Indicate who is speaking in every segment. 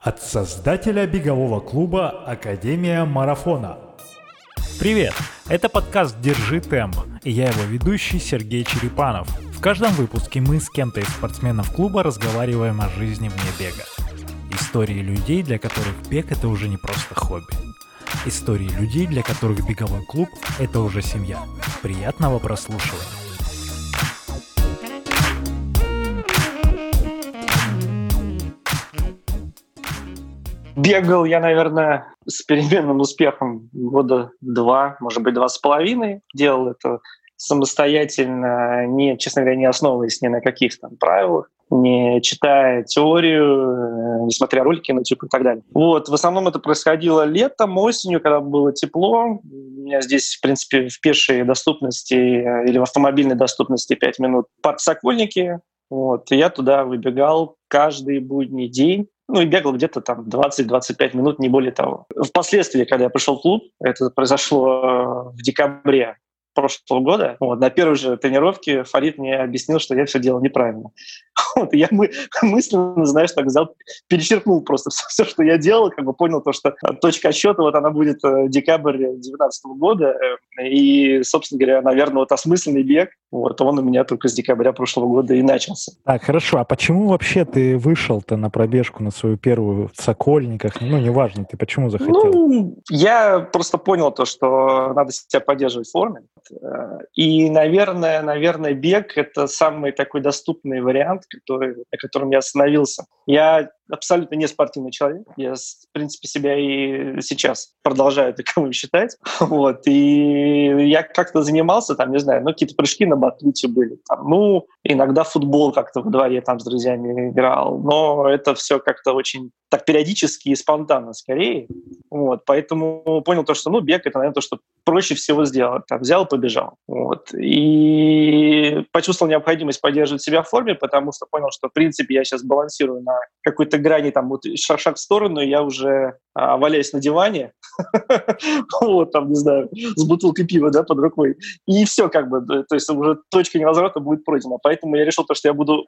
Speaker 1: От создателя бегового клуба Академия Марафона. Привет! Это подкаст «Держи темп» и я его ведущий Сергей Черепанов. В каждом выпуске мы с кем-то из спортсменов клуба разговариваем о жизни вне бега. Истории людей, для которых бег это уже не просто хобби. Истории людей, для которых беговой клуб это уже семья. Приятного прослушивания!
Speaker 2: Бегал я, наверное, с переменным успехом года два, может быть, два с половиной. Делал это самостоятельно, не, честно говоря, не основываясь ни на каких там правилах, не читая теорию, не смотря ролики на YouTube и так далее. Вот, в основном это происходило летом, осенью, когда было тепло. У меня здесь, в принципе, в пешей доступности или в автомобильной доступности 5 минут парк Сокольники. Вот, и я туда выбегал каждый будний день ну и бегал где-то там 20-25 минут, не более того. Впоследствии, когда я пришел в клуб, это произошло в декабре прошлого года, вот, на первой же тренировке Фарид мне объяснил, что я все делал неправильно. Вот, я мы, мысленно, знаешь, так взял, перечеркнул просто все, все, что я делал, как бы понял то, что точка отсчета, вот она будет э, декабрь 2019 года, э, и, собственно говоря, наверное, вот осмысленный бег, вот он у меня только с декабря прошлого года и начался.
Speaker 1: Так, хорошо, а почему вообще ты вышел-то на пробежку, на свою первую в Сокольниках? Ну, неважно, ты почему захотел?
Speaker 2: Ну, я просто понял то, что надо себя поддерживать в форме, Э, и, наверное, наверное, бег — это самый такой доступный вариант, который, на котором я остановился. Я абсолютно не спортивный человек. Я, в принципе, себя и сейчас продолжаю таковым считать. Вот. И я как-то занимался, там, не знаю, ну, какие-то прыжки на батуте были. Там, ну, иногда футбол как-то во дворе там с друзьями играл. Но это все как-то очень так периодически и спонтанно скорее. Вот. Поэтому понял то, что, ну, бег — это, наверное, то, что проще всего сделать. Там, взял, побежал. Вот. И почувствовал необходимость поддерживать себя в форме, потому что понял, что, в принципе, я сейчас балансирую на какой-то грани, там, вот шаг, в сторону, я уже а, валяюсь на диване, вот, там, не знаю, с бутылкой пива, да, под рукой, и все, как бы, то есть уже точка невозврата будет пройдена. Поэтому я решил то, что я буду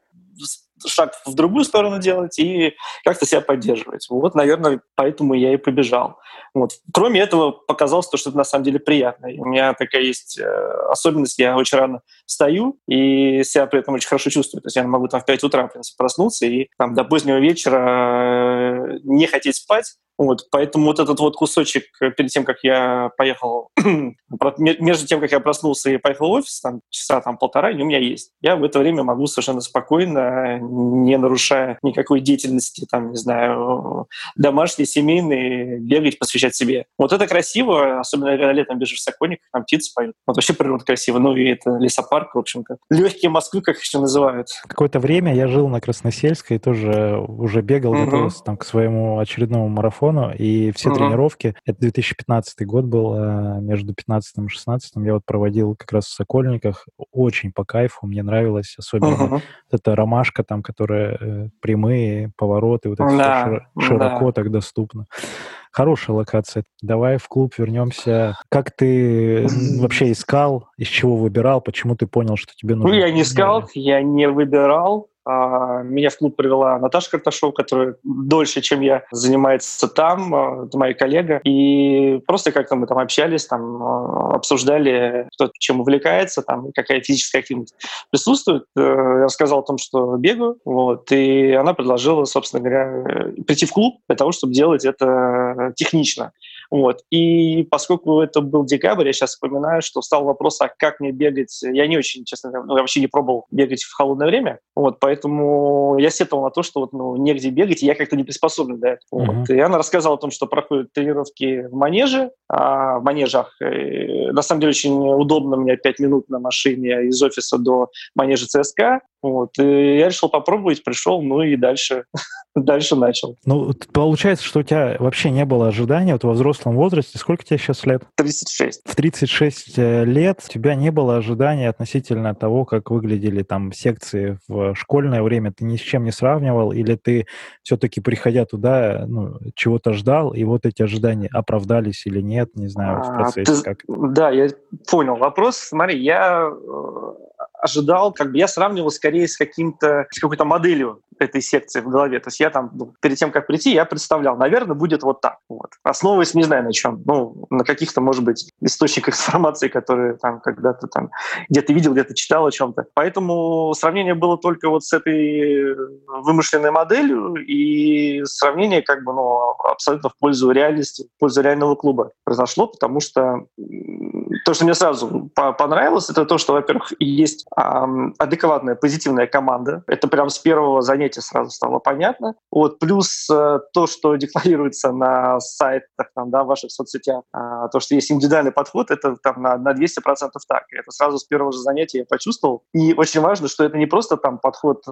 Speaker 2: шаг в другую сторону делать и как-то себя поддерживать. Вот, наверное, поэтому я и побежал. Вот. Кроме этого, показалось то, что это на самом деле приятно. И у меня такая есть э, особенность, я очень рано встаю и себя при этом очень хорошо чувствую. То есть я могу там в 5 утра в принципе, проснуться и там до позднего вечера э, не хотеть спать, вот, поэтому вот этот вот кусочек э, перед тем, как я поехал, между тем, как я проснулся и поехал в офис, там часа там полтора, они у меня есть. Я в это время могу совершенно спокойно, не нарушая никакой деятельности, там, не знаю, домашней, семейной, бегать, посвящать себе. Вот это красиво, особенно когда летом бежишь в Сокольниках, там птицы поют. Вот вообще природа красиво. Ну и это лесопарк, в общем-то. Легкие Москвы, как еще называют.
Speaker 1: Какое-то время я жил на Красносельской, тоже уже бегал, готовился там к своему очередному марафону марафону, и все uh-huh. тренировки, это 2015 год был, э, между 15 и 16 я вот проводил как раз в Сокольниках, очень по кайфу, мне нравилось, особенно uh-huh. вот эта ромашка там, которая э, прямые повороты, вот это да, широко, широко да. так доступно. Хорошая локация. Давай в клуб вернемся. Как ты вообще искал, из чего выбирал, почему ты понял, что тебе нужно?
Speaker 2: Ну, я не искал, я не выбирал. А, меня в клуб привела Наташа Карташова, которая дольше, чем я, занимается там, а, это моя коллега. И просто как-то мы там общались, там а, обсуждали, кто чем увлекается, там, какая физическая активность присутствует. Э, я рассказал о том, что бегаю, вот, и она предложила, собственно говоря, прийти в клуб для того, чтобы делать это технично. Вот. И поскольку это был декабрь, я сейчас вспоминаю, что стал вопрос, а как мне бегать? Я не очень, честно говоря, ну, вообще не пробовал бегать в холодное время, вот, поэтому я сетовал на то, что вот, ну, негде бегать, и я как-то не приспособлен для этого. Uh-huh. Вот. И она рассказала о том, что проходят тренировки в манеже, а, в манежах. И, на самом деле очень удобно, у меня 5 минут на машине из офиса до манежа ЦСКА. Вот. И я решил попробовать, пришел, ну и дальше дальше начал.
Speaker 1: Ну, получается, что у тебя вообще не было ожидания вот во взрослом возрасте. Сколько тебе сейчас лет?
Speaker 2: 36.
Speaker 1: В 36 э, лет у тебя не было ожидания относительно того, как выглядели там секции в школьное время. Ты ни с чем не сравнивал? Или ты все-таки, приходя туда, ну, чего-то ждал, и вот эти ожидания оправдались или нет? Не знаю, в а, процессе
Speaker 2: а, ты, как. Да, я понял вопрос. Смотри, я э, ожидал, как бы я сравнивал скорее с каким-то, с какой-то моделью этой секции в голове. То есть я там, ну, перед тем, как прийти, я представлял, наверное, будет вот так. Вот. Основываясь, не знаю на чем, ну, на каких-то, может быть, источниках информации, которые там когда-то там где-то видел, где-то читал о чем-то. Поэтому сравнение было только вот с этой вымышленной моделью, и сравнение как бы, ну, абсолютно в пользу реальности, в пользу реального клуба произошло, потому что то, что мне сразу понравилось, это то, что, во-первых, есть адекватная, позитивная команда. Это прям с первого занятия сразу стало понятно. Вот, плюс э, то, что декларируется на сайтах, там, да, в ваших соцсетях, а, то, что есть индивидуальный подход, это там на, на 200% так. Это сразу с первого же занятия я почувствовал. И очень важно, что это не просто там подход э,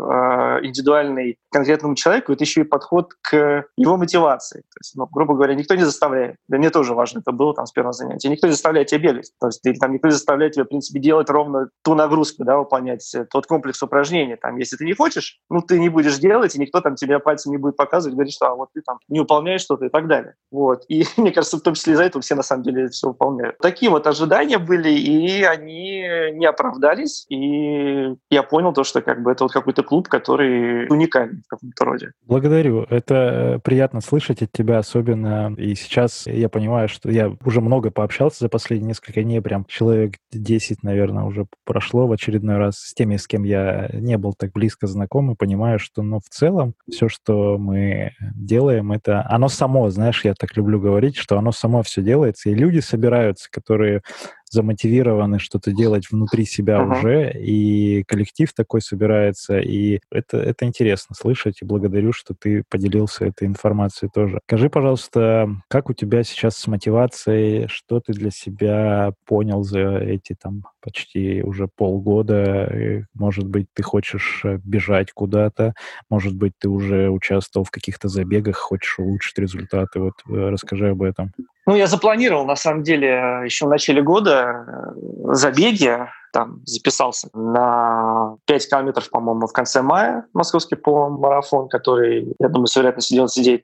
Speaker 2: индивидуальный конкретному человеку, это еще и подход к его мотивации. То есть, ну, грубо говоря, никто не заставляет. Для меня тоже важно это было там с первого занятия. Никто не заставляет тебя бегать. То есть, или там никто не заставляет тебя, в принципе, делать ровно ту нагрузку, да, выполнять э, тот комплекс упражнений. Там, если ты не хочешь, ну, ты не будешь делать, и никто там тебе пальцем не будет показывать, говорить, что а вот ты там не выполняешь что-то и так далее. Вот. И мне кажется, в том числе из-за этого все на самом деле все выполняют. Такие вот ожидания были, и они не оправдались. И я понял то, что как бы это вот какой-то клуб, который уникальный в каком-то роде.
Speaker 1: Благодарю. Это э, приятно слышать от тебя, особенно и сейчас я понимаю, что я уже много пообщался за последние несколько дней, прям человек 10, наверное, уже прошло в очередной раз с теми, с кем я не был так близко знаком, и понимаю, что, ну, в целом, все, что мы делаем, это оно само, знаешь, я так люблю говорить, что оно само все делается, и люди собираются, которые замотивированы что-то делать внутри себя uh-huh. уже, и коллектив такой собирается, и это, это интересно слышать, и благодарю, что ты поделился этой информацией тоже. Скажи, пожалуйста, как у тебя сейчас с мотивацией, что ты для себя понял за эти там почти уже полгода, может быть, ты хочешь э, бежать куда-то, может быть, ты уже участвовал в каких-то забегах, хочешь улучшить результаты, вот э, расскажи об этом.
Speaker 2: Ну, я запланировал, на самом деле, еще в начале года э, забеги. Там записался на 5 километров, по-моему, в конце мая московский полумарафон, который, я думаю, с вероятностью 99%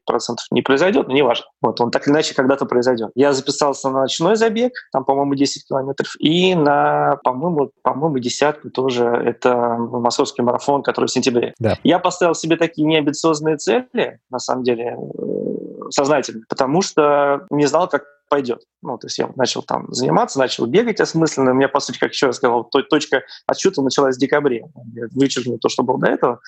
Speaker 2: не произойдет, но не важно. Вот, он так или иначе когда-то произойдет. Я записался на ночной забег, там, по-моему, 10 километров, и на, по-моему, по-моему, десятку тоже. Это московский марафон, который в сентябре. Да. Я поставил себе такие неамбициозные цели, на самом деле, э, сознательно, потому что не знал, как пойдет. Ну, то есть я начал там заниматься, начал бегать осмысленно. У меня, по сути, как еще раз сказал, точка отсчета началась в декабре. Я вычеркнул то, что было до этого.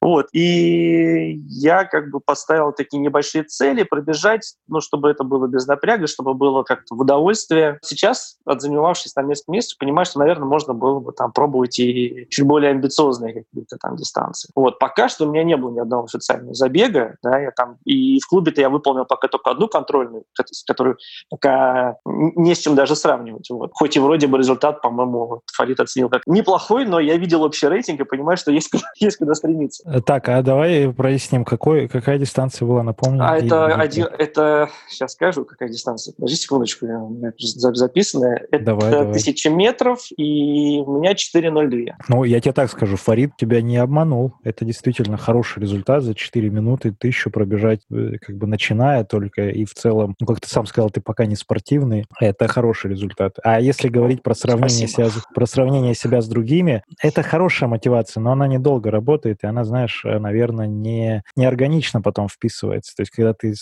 Speaker 2: Вот. И я как бы поставил такие небольшие цели, пробежать, ну, чтобы это было без напряга, чтобы было как-то в удовольствие. Сейчас, отзанимавшись там несколько месяцев, понимаю, что, наверное, можно было бы там пробовать и чуть более амбициозные какие-то там дистанции. Вот. Пока что у меня не было ни одного официального забега, да, я там и в клубе-то я выполнил пока только одну контрольную, которую пока не с чем даже сравнивать. Вот. Хоть и вроде бы результат, по-моему, Фарид оценил как неплохой, но я видел общий рейтинг и понимаю, что есть, есть куда стремиться.
Speaker 1: Э, так, а давай проясним, какой, какая дистанция была, напомню.
Speaker 2: А это, один, это, сейчас скажу, какая дистанция. Подожди секундочку, у меня записано. Это давай, давай. 1000 метров, и у меня 4.02.
Speaker 1: Ну, я тебе так скажу, Фарид тебя не обманул. Это действительно хороший результат за 4 минуты. Тысячу пробежать, э, как бы начиная только, и в целом, ну, как ты сам сказал, ты пока не спортивный. Это хороший результат. А если говорить про сравнение, себя, про сравнение себя с другими, это хорошая мотивация, но она недолго работает, и она, знаешь, э, наверное, не, не органично потом вписывается. То есть, когда ты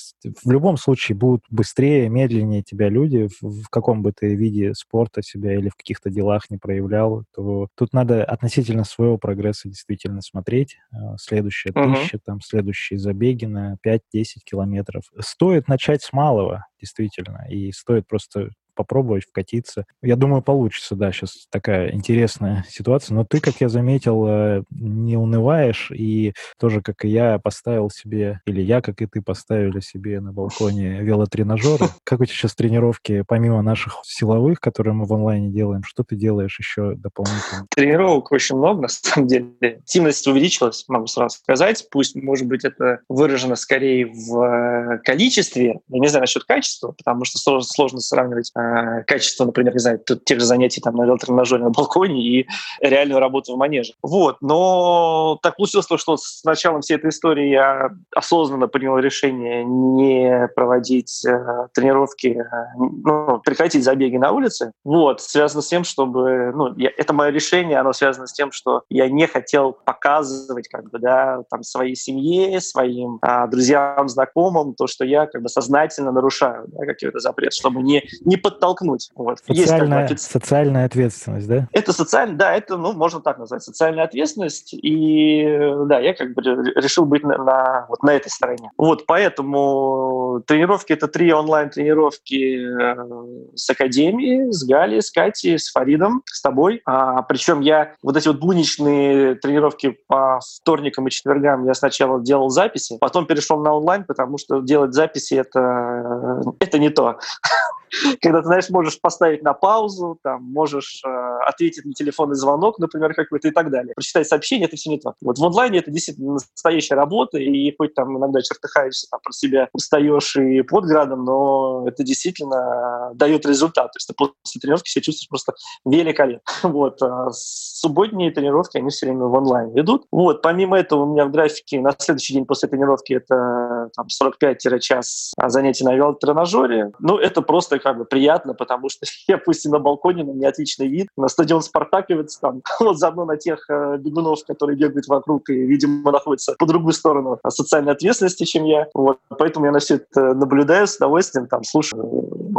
Speaker 1: в любом случае будут быстрее, медленнее тебя люди, в, в каком бы ты виде спорта себя или в каких-то делах не проявлял, то тут надо относительно своего прогресса действительно смотреть. Э, следующая тысяча, там, следующие забеги на 5-10 километров. Стоит начать с малого, действительно, и стоит просто попробовать вкатиться. Я думаю, получится, да, сейчас такая интересная ситуация. Но ты, как я заметил, э, не унываешь, и тоже, как и я, поставил себе, или я, как и ты, поставили себе на балконе велотренажеры. Как у тебя сейчас тренировки, помимо наших силовых, которые мы в онлайне делаем, что ты делаешь еще дополнительно?
Speaker 2: Тренировок очень много, на самом деле. Активность увеличилась, могу сразу сказать. Пусть, может быть, это выражено скорее в э, количестве, я не знаю насчет качества, потому что сложно, сложно сравнивать э, качество, например, не знаю, тех же занятий там на велотренажере на балконе и реальную работу в манеже. Вот. Но так получилось, что с началом всей этой истории я осознанно принял решение не проводить э, тренировки, э, ну, прекратить забеги на улице. Вот. Связано с тем, чтобы... Ну, я, это мое решение, оно связано с тем, что я не хотел показывать как бы, да, там, своей семье, своим а, друзьям, знакомым то, что я как бы сознательно нарушаю да, какой-то запрет, чтобы не, не подтолкнуть. Вот.
Speaker 1: Социальная, Есть, социальная ответственность, да?
Speaker 2: Это социальная, да, это, ну, можно так назвать, социальная ответственность. И да, я как бы решил быть на, на, вот на этой стороне. Вот, поэтому тренировки — это три онлайн-тренировки э, с Академией, с Галей, с Катей, с Фаридом, с тобой. А, причем я вот эти вот будничные тренировки по вторникам и четвергам я сначала делал записи, потом перешел на онлайн, потому что делать записи это, это не то. когда ты, знаешь, можешь поставить на паузу, там, можешь э, ответить на телефонный звонок, например, какой-то и так далее. Прочитать сообщение — это все не то. Вот в онлайне это действительно настоящая работа, и хоть там иногда чертыхаешься, там, про себя устаешь и под градом, но это действительно дает результат. То есть ты после тренировки себя чувствуешь просто великолепно. Вот. А субботние тренировки, они все время в онлайн идут. Вот. Помимо этого у меня в графике на следующий день после тренировки это там, 45-час занятий на велотренажере. Ну, это просто как бы приятно, потому что я пусть и на балконе, но у меня отличный вид. На стадион Спартаковец там, вот заодно на тех э, бегунов, которые бегают вокруг и, видимо, находятся по другую сторону социальной ответственности, чем я. Вот. Поэтому я на все это наблюдаю с удовольствием, там, слушаю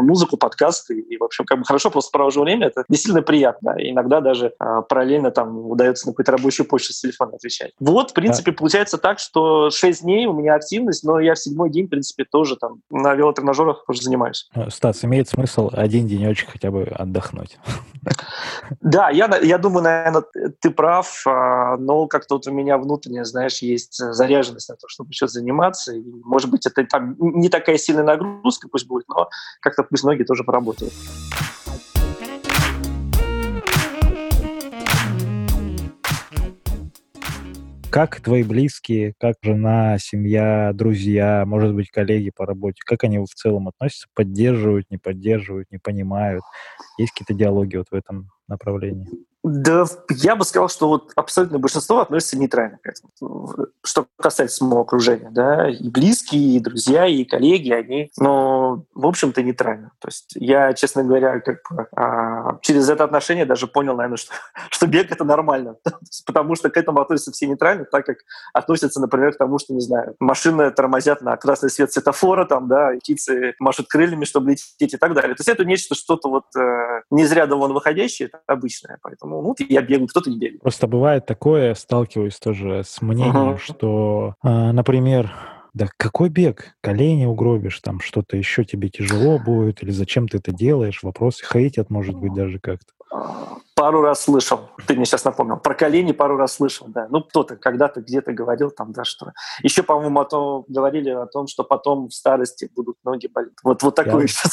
Speaker 2: музыку, подкасты, и, в общем, как бы хорошо просто провожу время, это действительно приятно. И иногда даже э, параллельно там удается на какую-то рабочую почту с телефона отвечать. Вот, в принципе, да. получается так, что 6 дней у меня активность, но я в седьмой день, в принципе, тоже там на велотренажерах тоже занимаюсь.
Speaker 1: Э, Стас, имеет смысл один денечек хотя бы отдохнуть.
Speaker 2: Да, я, я думаю, наверное, ты прав, а, но как-то вот у меня внутренне, знаешь, есть заряженность на то, чтобы еще заниматься. И, может быть, это там не такая сильная нагрузка пусть будет, но как-то пусть ноги тоже поработают.
Speaker 1: Как твои близкие, как жена, семья, друзья, может быть, коллеги по работе, как они в целом относятся, поддерживают, не поддерживают, не понимают? Есть какие-то диалоги вот в этом направлении?
Speaker 2: Да, я бы сказал, что вот абсолютное большинство относится нейтрально к этому. Что касается моего окружения, да, и близкие, и друзья, и коллеги, они, но, в общем-то, нейтрально. То есть я, честно говоря, как бы, а, через это отношение даже понял, наверное, что, что бег — это нормально. Потому что к этому относятся все нейтрально, так как относятся, например, к тому, что, не знаю, машины тормозят на красный свет светофора, там, да, птицы машут крыльями, чтобы лететь и так далее. То есть это нечто, что-то вот э, не зря вон выходящее, обычное. Поэтому ну, ну, я бегаю, кто-то не бегает.
Speaker 1: Просто бывает такое, сталкиваюсь тоже с мнением, uh-huh. что, э, например, да какой бег? Колени угробишь, там что-то еще тебе тяжело будет, или зачем ты это делаешь? Вопросы хейтят, может быть, даже как-то.
Speaker 2: Пару раз слышал, ты мне сейчас напомнил, про колени пару раз слышал, да. Ну, кто-то когда-то где-то говорил там, да, что... Еще, по-моему, о том, говорили о том, что потом в старости будут ноги болеть. Вот, вот такое Я... сейчас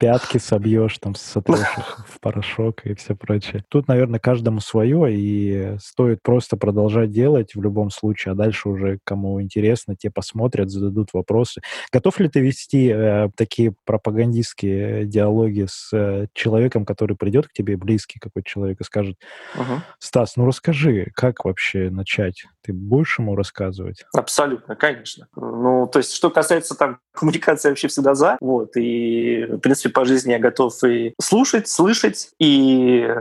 Speaker 1: пятки собьешь, там, сотрешь в порошок и все прочее. Тут, наверное, каждому свое, и стоит просто продолжать делать в любом случае, а дальше уже кому интересно, те посмотрят, зададут вопросы. Готов ли ты вести э, такие пропагандистские диалоги с э, человеком, который придет к тебе, близкий какой-то человек, и скажет, uh-huh. Стас, ну расскажи, как вообще начать? Ты будешь ему рассказывать?
Speaker 2: Абсолютно, конечно. Ну, то есть, что касается там коммуникации вообще всегда за, вот, и, в принципе, по жизни я готов и слушать, слышать, и э,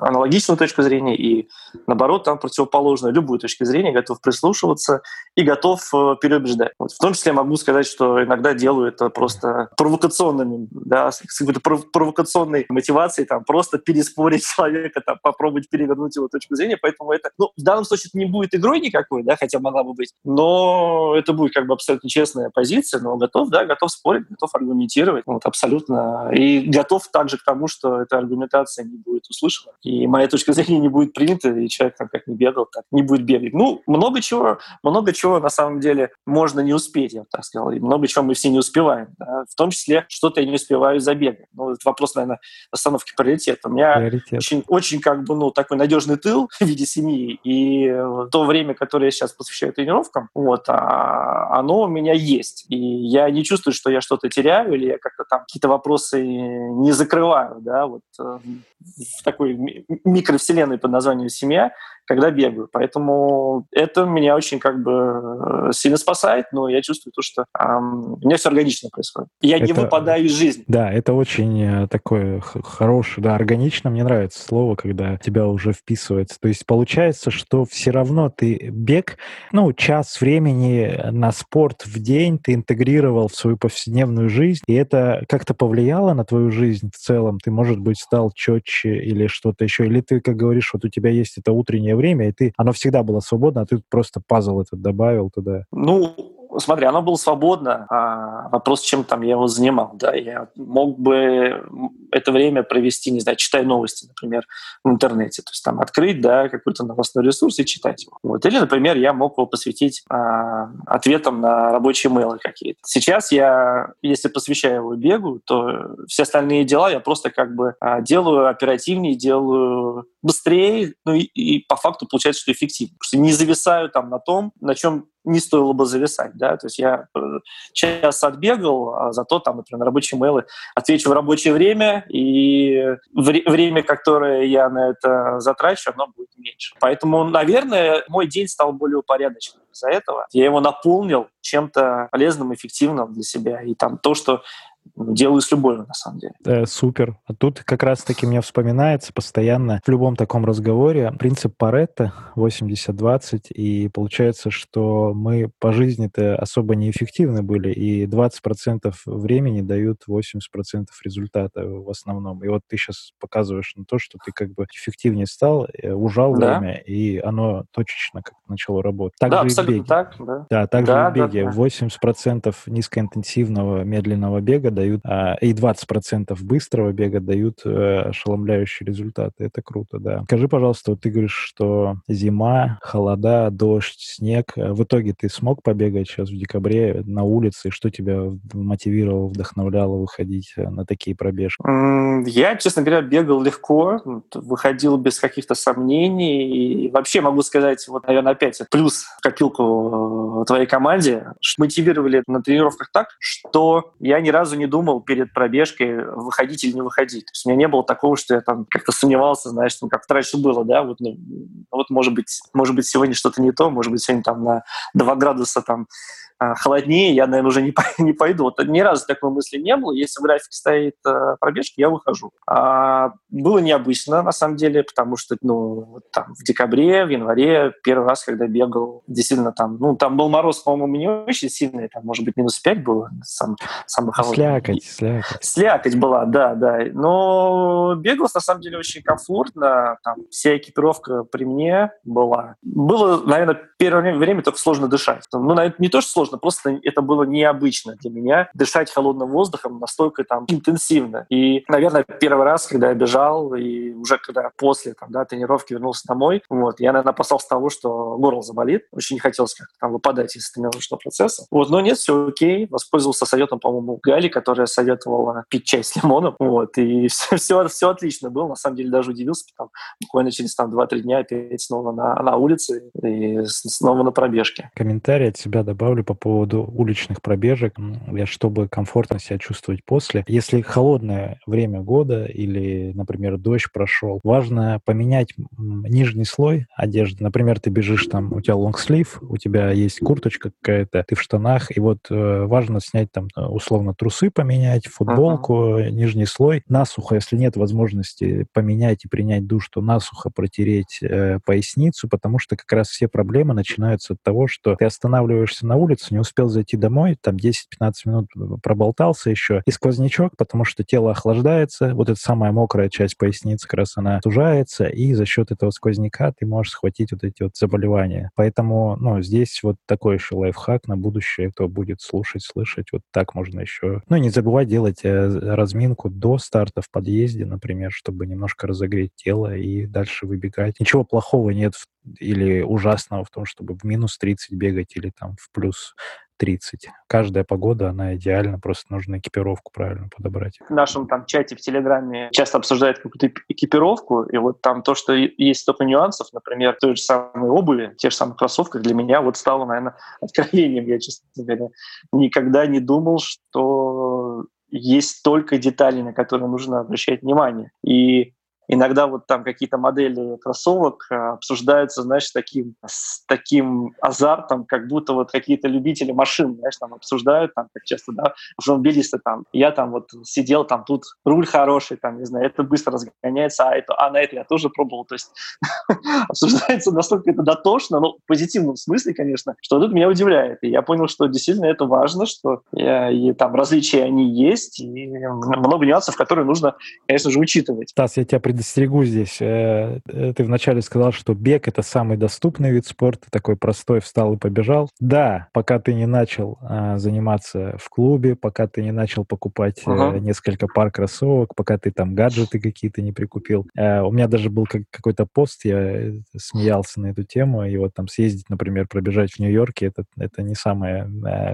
Speaker 2: аналогичную точку зрения, и наоборот, там противоположную, любую точку зрения, готов прислушиваться и готов э, переубеждать. Вот. В том числе могу сказать, что иногда делаю это просто провокационными, да, с какой-то провокационной мотивацией, там, просто переспорить человека, там, попробовать перевернуть его точку зрения, поэтому это, ну, в данном случае это не будет игрой никакой, да, хотя могла бы быть, но это будет как бы абсолютно честная позиция, но готов, да, готов спорить, готов аргументировать, вот, абсолютно, и готов также к тому, что эта аргументация не будет услышана, и моя точка зрения не будет принята, и человек там как не бегал, так не будет бегать. Ну, много чего, много чего на самом деле можно не успеть, я бы так сказал, и много чего мы все не успеваем. Да? В том числе что-то я не успеваю забегать. Ну, это вопрос, наверное, расстановки приоритета. У меня Приоритет. очень, очень как бы, ну, такой надежный тыл в виде семьи, и то время, которое я сейчас посвящаю тренировкам, вот, а, оно у меня есть. И я не чувствую, что я что-то теряю или я как-то там какие-то вопросы не закрываю, да, вот э, в такой микровселенной под названием «семья», когда бегаю. Поэтому это меня очень как бы э, сильно спасает, но я чувствую то, что эм, у меня все органично происходит. Я это, не выпадаю из жизни.
Speaker 1: Да, это очень э, такое хорошее, да, органично. Мне нравится слово, когда тебя уже вписывается. То есть получается, что все равно ты бег, ну, час времени на спорт в день ты интегрировал в свою повседневную жизнь, и это как-то повлияло на твою жизнь в целом? Ты, может быть, стал четче или что-то еще? Или ты, как говоришь, вот у тебя есть это утреннее время, и ты, оно всегда было свободно, а ты просто пазл этот добавил туда.
Speaker 2: Ну, смотри, оно было свободно, а вопрос, чем там я его занимал, да, я мог бы это время провести, не знаю, читая новости, например, в интернете, то есть там открыть, да, какой-то новостной ресурс и читать его. Вот. Или, например, я мог его посвятить а, ответам на рабочие мейлы какие-то. Сейчас я, если посвящаю его бегу, то все остальные дела я просто как бы а, делаю оперативнее, делаю быстрее, ну и, и по факту получается, что эффективнее. Потому что не зависаю там на том, на чем не стоило бы зависать, да, то есть я э, час отбегал, а зато там, например, на рабочие мейлы отвечу в рабочее время, и вре- время, которое я на это затрачу, оно будет меньше. Поэтому, наверное, мой день стал более упорядоченным из-за этого. Я его наполнил чем-то полезным, эффективным для себя. И там то, что делаю с любовью, на самом деле.
Speaker 1: Э, супер. А тут как раз-таки мне вспоминается постоянно в любом таком разговоре принцип Паретта 80-20, и получается, что мы по жизни-то особо неэффективны были, и 20% времени дают 80% результата в основном. И вот ты сейчас показываешь на то, что ты как бы эффективнее стал, э, ужал да. время, и оно точечно как начало работать. Так
Speaker 2: да, абсолютно и в беге. так. Да,
Speaker 1: да так да, же и в беге. Да, да. 80% низкоинтенсивного медленного бега дают, а, и 20% быстрого бега дают а, ошеломляющие результаты. Это круто, да. Скажи, пожалуйста, вот ты говоришь, что зима, холода, дождь, снег. А в итоге ты смог побегать сейчас в декабре на улице? Что тебя мотивировало, вдохновляло выходить э, на такие пробежки?
Speaker 2: Я, честно говоря, бегал легко, выходил без каких-то сомнений. И вообще могу сказать, вот, наверное, опять плюс копилку э, твоей команде. Мотивировали на тренировках так, что я ни разу не думал перед пробежкой, выходить или не выходить. То есть у меня не было такого, что я там как-то сомневался, знаешь, там, как раньше было, да, вот, ну, вот может быть, может быть, сегодня что-то не то, может быть, сегодня там на 2 градуса там а, холоднее, я, наверное, уже не, не пойду. Вот ни разу такой мысли не было. Если в графике стоит э, пробежки, я выхожу. А, было необычно, на самом деле, потому что ну, вот там, в декабре, в январе, первый раз, когда бегал, действительно там, ну, там был мороз, по-моему, не очень сильный, там, может быть, минус 5 было, сам, самый холодный.
Speaker 1: Слякоть, слякоть.
Speaker 2: Слякоть была, да, да. Но бегалось, на самом деле, очень комфортно. Там вся экипировка при мне была. Было, наверное, первое время только сложно дышать. Ну, наверное, не то, что сложно, просто это было необычно для меня дышать холодным воздухом настолько там интенсивно. И, наверное, первый раз, когда я бежал, и уже когда после там, да, тренировки вернулся домой, вот, я, наверное, опасался того, что горло заболит. Очень не хотелось как-то там выпадать из тренировочного процесса. Вот, но нет, все окей. Воспользовался советом, по-моему, Гали, которая советовала пить чай с лимоном. Вот, и все, все, все отлично было. На самом деле даже удивился, там, буквально через там 2-3 дня опять снова на, на улице и снова на пробежке.
Speaker 1: Комментарий от себя добавлю по поводу уличных пробежек, чтобы комфортно себя чувствовать после. Если холодное время года или, например, дождь прошел, важно поменять нижний слой одежды. Например, ты бежишь там, у тебя лонгслив, у тебя есть курточка какая-то, ты в штанах, и вот э, важно снять там э, условно трусы поменять, футболку, uh-huh. нижний слой, насухо, если нет возможности поменять и принять душ, то насухо протереть э, поясницу, потому что как раз все проблемы начинаются от того, что ты останавливаешься на улице, не успел зайти домой, там 10-15 минут проболтался еще, и сквознячок, потому что тело охлаждается, вот эта самая мокрая часть поясницы, как раз она сужается, и за счет этого сквозняка ты можешь схватить вот эти вот заболевания. Поэтому, ну, здесь вот такой еще лайфхак на будущее, кто будет слушать, слышать, вот так можно еще. Ну, не забывать делать э, разминку до старта в подъезде, например, чтобы немножко разогреть тело и дальше выбегать. Ничего плохого нет в или ужасного в том, чтобы в минус 30 бегать или там в плюс 30. Каждая погода, она идеальна, просто нужно экипировку правильно подобрать.
Speaker 2: В нашем там чате в Телеграме часто обсуждают какую-то экипировку, и вот там то, что есть столько нюансов, например, той же самой обуви, те же самые кроссовки, для меня вот стало, наверное, откровением, я, честно говоря. Никогда не думал, что есть столько деталей, на которые нужно обращать внимание. И иногда вот там какие-то модели кроссовок э, обсуждаются, знаешь, с таким, с таким азартом, как будто вот какие-то любители машин, знаешь, там обсуждают, там, как часто, да, автомобилисты там, я там вот сидел, там тут руль хороший, там, не знаю, это быстро разгоняется, а, это, а на это я тоже пробовал, то есть обсуждается настолько это дотошно, но в позитивном смысле, конечно, что тут меня удивляет, и я понял, что действительно это важно, что и, и там различия они есть, и много нюансов, которые нужно, конечно же, учитывать.
Speaker 1: Стас, я тебя предостерегу здесь. Э, э, ты вначале сказал, что бег — это самый доступный вид спорта, такой простой, встал и побежал. Да, пока ты не начал а, заниматься в клубе, пока ты не начал покупать uh-huh. несколько пар кроссовок, пока ты там гаджеты какие-то не прикупил. У меня даже был какой-то пост, я смеялся на эту тему, и вот там съездить, например, пробежать в Нью-Йорке, это, это не самое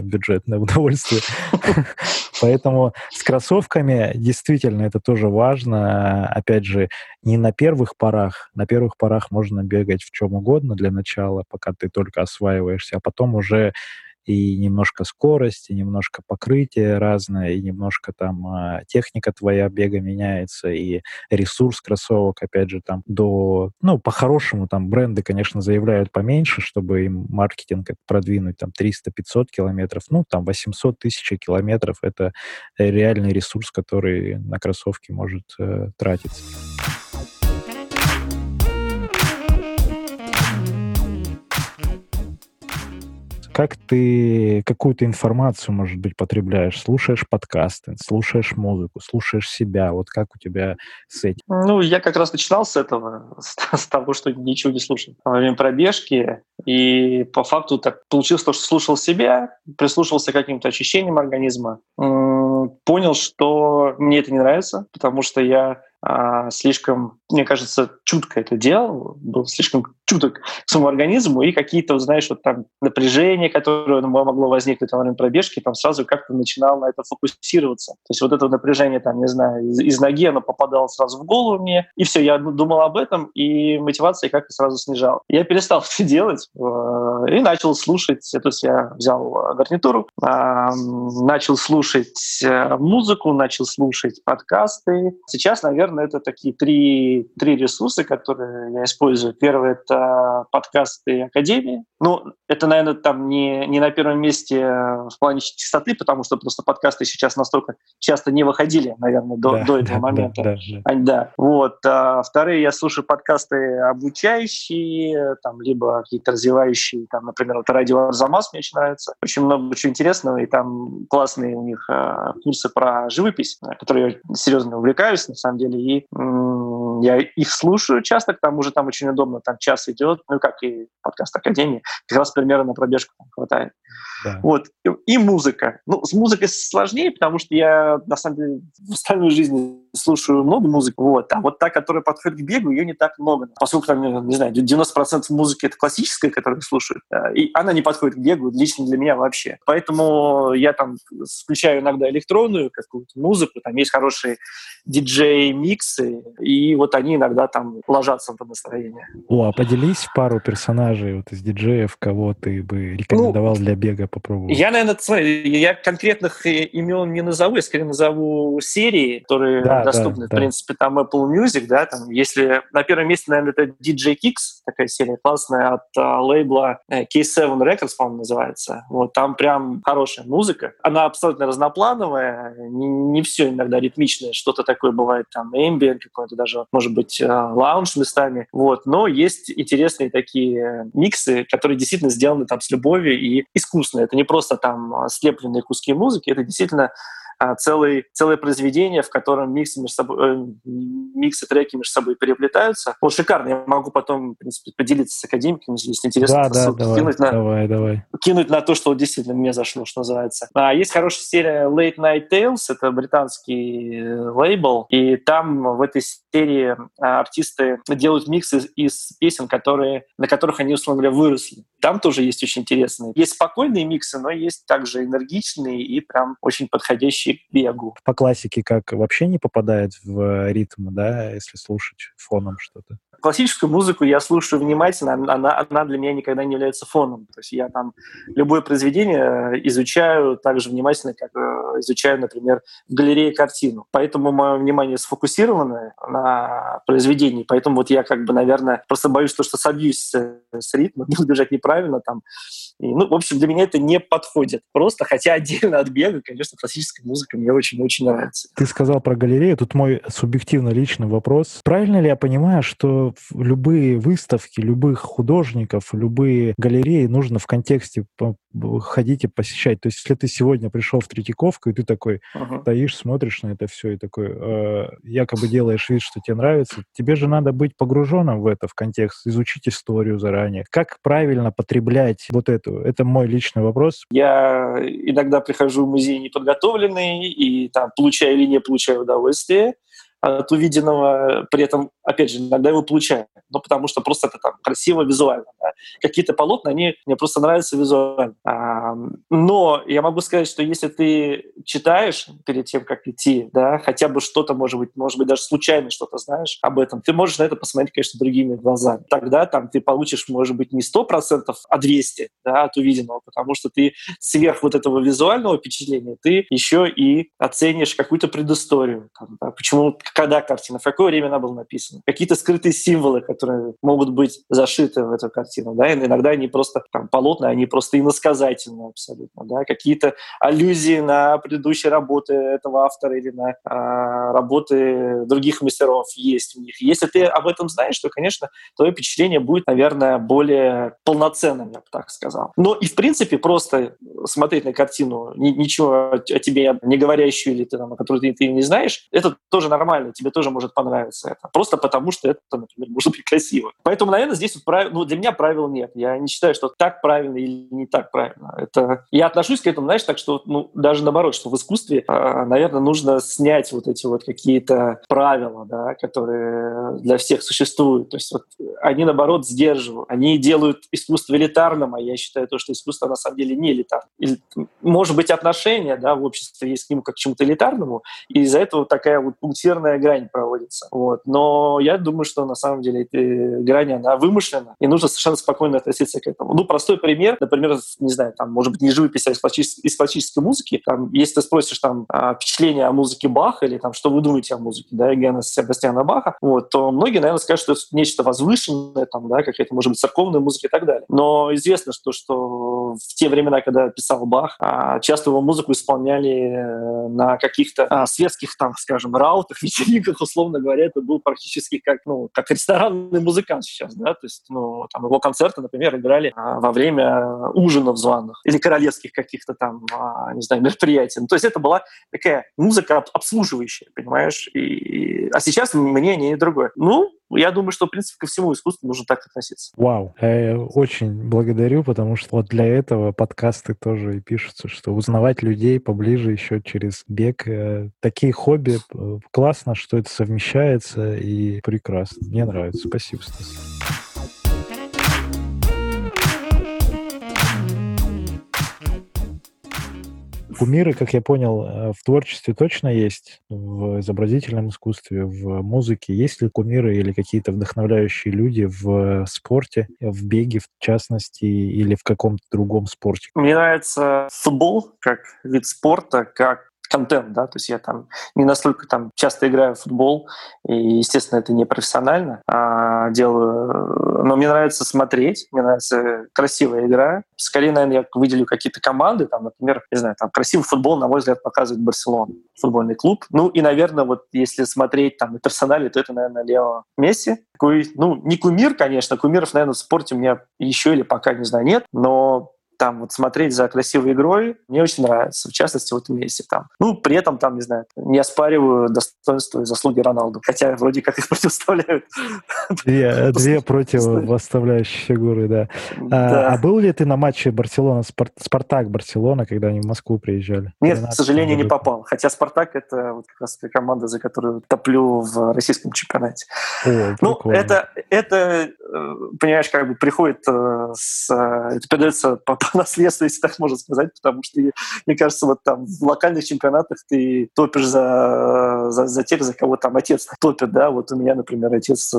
Speaker 1: бюджетное удовольствие. Поэтому с кроссовками действительно это тоже важно. Опять же, не на первых порах. На первых порах можно бегать в чем угодно для начала, пока ты только осваиваешься, а потом уже и немножко скорость, и немножко покрытие разное, и немножко там э, техника твоя бега меняется, и ресурс кроссовок, опять же, там до... Ну, по-хорошему, там бренды, конечно, заявляют поменьше, чтобы им маркетинг продвинуть, там 300-500 километров, ну, там 800 тысяч километров — это реальный ресурс, который на кроссовки может э, тратиться. Как ты какую-то информацию, может быть, потребляешь? Слушаешь подкасты, слушаешь музыку, слушаешь себя? Вот как у тебя с этим?
Speaker 2: Ну, я как раз начинал с этого, с того, что ничего не слушал во время пробежки. И по факту так получилось то, что слушал себя, прислушивался к каким-то ощущениям организма, понял, что мне это не нравится, потому что я а, слишком, мне кажется, чутко это делал, был слишком чуток к своему организму, и какие-то, знаешь, вот там напряжения, которое могло возникнуть во время пробежки, там сразу как-то начинал на это фокусироваться. То есть вот это напряжение, там, не знаю, из, из ноги оно попадало сразу в голову мне, и все, я думал об этом, и мотивация как-то сразу снижал. Я перестал это делать э, и начал слушать, то есть я взял гарнитуру, начал слушать э, музыку, начал слушать подкасты. Сейчас, наверное, это такие три, три ресурса, которые я использую. Первый — это подкасты Академии. Ну, это, наверное, там не, не на первом месте в плане частоты, потому что просто подкасты сейчас настолько часто не выходили, наверное, до, да, до этого да, момента. Да, да, да. да. Вот. А вторые я слушаю подкасты обучающие, там, либо какие-то развивающие, там, например, вот радио Арзамас мне очень нравится. Очень много очень интересного, и там классные у них э, курсы про живопись, которые я серьезно увлекаюсь, на самом деле, и я их слушаю часто, к тому же там очень удобно, там час идет, ну как и подкаст Академии, как раз примерно на пробежку там хватает. Да. Вот. И музыка. Ну, с музыкой сложнее, потому что я, на самом деле, в остальной жизни слушаю много музыки, вот. а вот та, которая подходит к бегу, ее не так много. Поскольку, там, не знаю, 90% музыки — это классическая, которую слушают, и она не подходит к бегу, лично для меня вообще. Поэтому я там включаю иногда электронную какую-то музыку, там есть хорошие диджей-миксы, и вот они иногда там ложатся в настроение.
Speaker 1: О, а поделись пару персонажей вот из диджеев, кого ты бы рекомендовал ну, для бега попробовать.
Speaker 2: Я, наверное, смотри, я конкретных имен не назову, я скорее назову серии, которые да, доступны, да, в да. принципе, там Apple Music, да, там, если на первом месте, наверное, это DJ Kicks, такая серия классная от а, лейбла э, K7 Records, по-моему, называется. Вот там прям хорошая музыка. Она абсолютно разноплановая, не, не все иногда ритмичное, что-то такое бывает там ambient какой-то даже, может быть, э, лаунж местами. Вот. Но есть интересные такие миксы, которые действительно сделаны там с любовью и искусственно. Это не просто там слепленные куски музыки, это действительно а, целый, целое произведение, в котором миксы, между собой, э, миксы треки между собой переплетаются. Вот шикарно. Я могу потом, в принципе, поделиться с академиками, если интересно.
Speaker 1: Да, да, давай, кинуть на, давай, давай.
Speaker 2: Кинуть на то, что действительно мне зашло, что называется. А, есть хорошая серия Late Night Tales, это британский э, лейбл, и там в этой серии а, артисты делают миксы из песен, которые, на которых они, условно говоря, выросли. Там тоже есть очень интересные. Есть спокойные миксы, но есть также энергичные и прям очень подходящие к бегу.
Speaker 1: По классике как вообще не попадает в ритм, да, если слушать фоном что-то?
Speaker 2: Классическую музыку я слушаю внимательно, она, она для меня никогда не является фоном. То есть я там любое произведение изучаю так же внимательно, как э, изучаю, например, в галерее картину. Поэтому мое внимание сфокусировано на произведении. Поэтому вот я как бы, наверное, просто боюсь, то, что собьюсь с ритма, буду бежать неправильно там. И, ну, в общем, для меня это не подходит. Просто, хотя отдельно от бега, конечно, классическая музыка мне очень-очень нравится.
Speaker 1: Ты сказал про галерею. Тут мой субъективно личный вопрос. Правильно ли я понимаю, что любые выставки, любых художников, любые галереи нужно в контексте ходить и посещать? То есть, если ты сегодня пришел в Третьяковку, и ты такой uh-huh. стоишь, смотришь на это все, и такой э, якобы делаешь вид, что тебе нравится, тебе же надо быть погруженным в это, в контекст, изучить историю заранее. Как правильно потреблять вот эту? Это мой личный вопрос.
Speaker 2: Я иногда прихожу в музей неподготовленный, и там получаю или не получаю удовольствие от увиденного, при этом, опять же, иногда его получаю, но потому что просто это там красиво визуально. Да. Какие-то полотна, они мне просто нравятся визуально. А, но я могу сказать, что если ты читаешь перед тем, как идти, да, хотя бы что-то, может быть, может быть, даже случайно что-то знаешь об этом, ты можешь на это посмотреть, конечно, другими глазами. Тогда там ты получишь, может быть, не 100%, а 200 да, от увиденного, потому что ты сверх вот этого визуального впечатления, ты еще и оценишь какую-то предысторию. Там, да, почему когда картина, в какое время она была написана, какие-то скрытые символы, которые могут быть зашиты в эту картину, да, иногда они просто там полотна, они просто иносказательные абсолютно, да, какие-то аллюзии на предыдущие работы этого автора или на а, работы других мастеров есть у них. Если ты об этом знаешь, то, конечно, твое впечатление будет, наверное, более полноценным, я бы так сказал. Но и, в принципе, просто смотреть на картину, ничего о тебе не говорящую или ты, там, о которой ты, ты не знаешь, это тоже нормально нормально, тебе тоже может понравиться это. Просто потому, что это, например, может быть красиво. Поэтому, наверное, здесь вот прав... ну, для меня правил нет. Я не считаю, что так правильно или не так правильно. Это... Я отношусь к этому, знаешь, так что, ну, даже наоборот, что в искусстве, а, наверное, нужно снять вот эти вот какие-то правила, да, которые для всех существуют. То есть вот они, наоборот, сдерживают. Они делают искусство элитарным, а я считаю то, что искусство на самом деле не элитарно. Может быть, отношения да, в обществе есть к нему как к чему-то элитарному, и из-за этого такая вот пунктирная определенная грань проводится. Вот. Но я думаю, что на самом деле эта грань, она вымышлена, и нужно совершенно спокойно относиться к этому. Ну, простой пример, например, не знаю, там, может быть, не живопись, а из классической, из классической музыки. Там, если ты спросишь там а, впечатление о музыке Баха или там, что вы думаете о музыке, да, Егена Себастьяна Баха, вот, то многие, наверное, скажут, что это нечто возвышенное, там, да, какая-то, может быть, церковная музыка и так далее. Но известно, что, что в те времена, когда писал Бах, а, часто его музыку исполняли э, на каких-то а, светских, там, скажем, раутах, вечеринках, условно говоря, это был практически как, ну, как ресторанный музыкант сейчас, да, то есть, ну, там его концерты, например, играли а, во время ужинов званых или королевских каких-то там, а, не знаю, мероприятий. Ну, то есть это была такая музыка обслуживающая, понимаешь? И, а сейчас мнение не другое. Ну, я думаю, что, в принципе, ко всему искусству нужно так относиться.
Speaker 1: Вау. Я очень благодарю, потому что вот для этого подкасты тоже и пишутся, что узнавать людей поближе еще через бег. Э, такие хобби э, классно, что это совмещается и прекрасно. Мне нравится. Спасибо, Стас. Кумиры, как я понял, э, в творчестве точно есть, в изобразительном искусстве, в музыке. Есть ли кумиры или какие-то вдохновляющие люди в спорте, в беге в частности, или в каком-то другом спорте?
Speaker 2: Мне нравится футбол как вид спорта, как контент, да, то есть я там не настолько там часто играю в футбол, и, естественно, это не профессионально а делаю, но мне нравится смотреть, мне нравится красивая игра. Скорее, наверное, я выделю какие-то команды, там, например, не знаю, там красивый футбол, на мой взгляд, показывает Барселона, футбольный клуб. Ну и, наверное, вот если смотреть там на персонале, то это, наверное, Лео Месси. Такой, ну, не кумир, конечно, кумиров, наверное, в спорте у меня еще или пока, не знаю, нет, но там вот смотреть за красивой игрой мне очень нравится, в частности, вот Месси там. Ну, при этом там, не знаю, не оспариваю достоинства и заслуги Роналду, хотя вроде как их противоставляют.
Speaker 1: Две, две противоставляющие фигуры, да. да. А, а был ли ты на матче Барселона, Спартак-Барселона, когда они в Москву приезжали?
Speaker 2: Нет, к сожалению, не попал. Хотя Спартак — это вот как раз команда, за которую топлю в российском чемпионате. О, ну, это, это, э, понимаешь, как бы приходит э, с... Э, это передается по, по наследству, если так можно сказать, потому что, мне кажется, вот там в локальных чемпионатах ты топишь за, за, за тех, за кого там отец топит, да, вот у меня, например, отец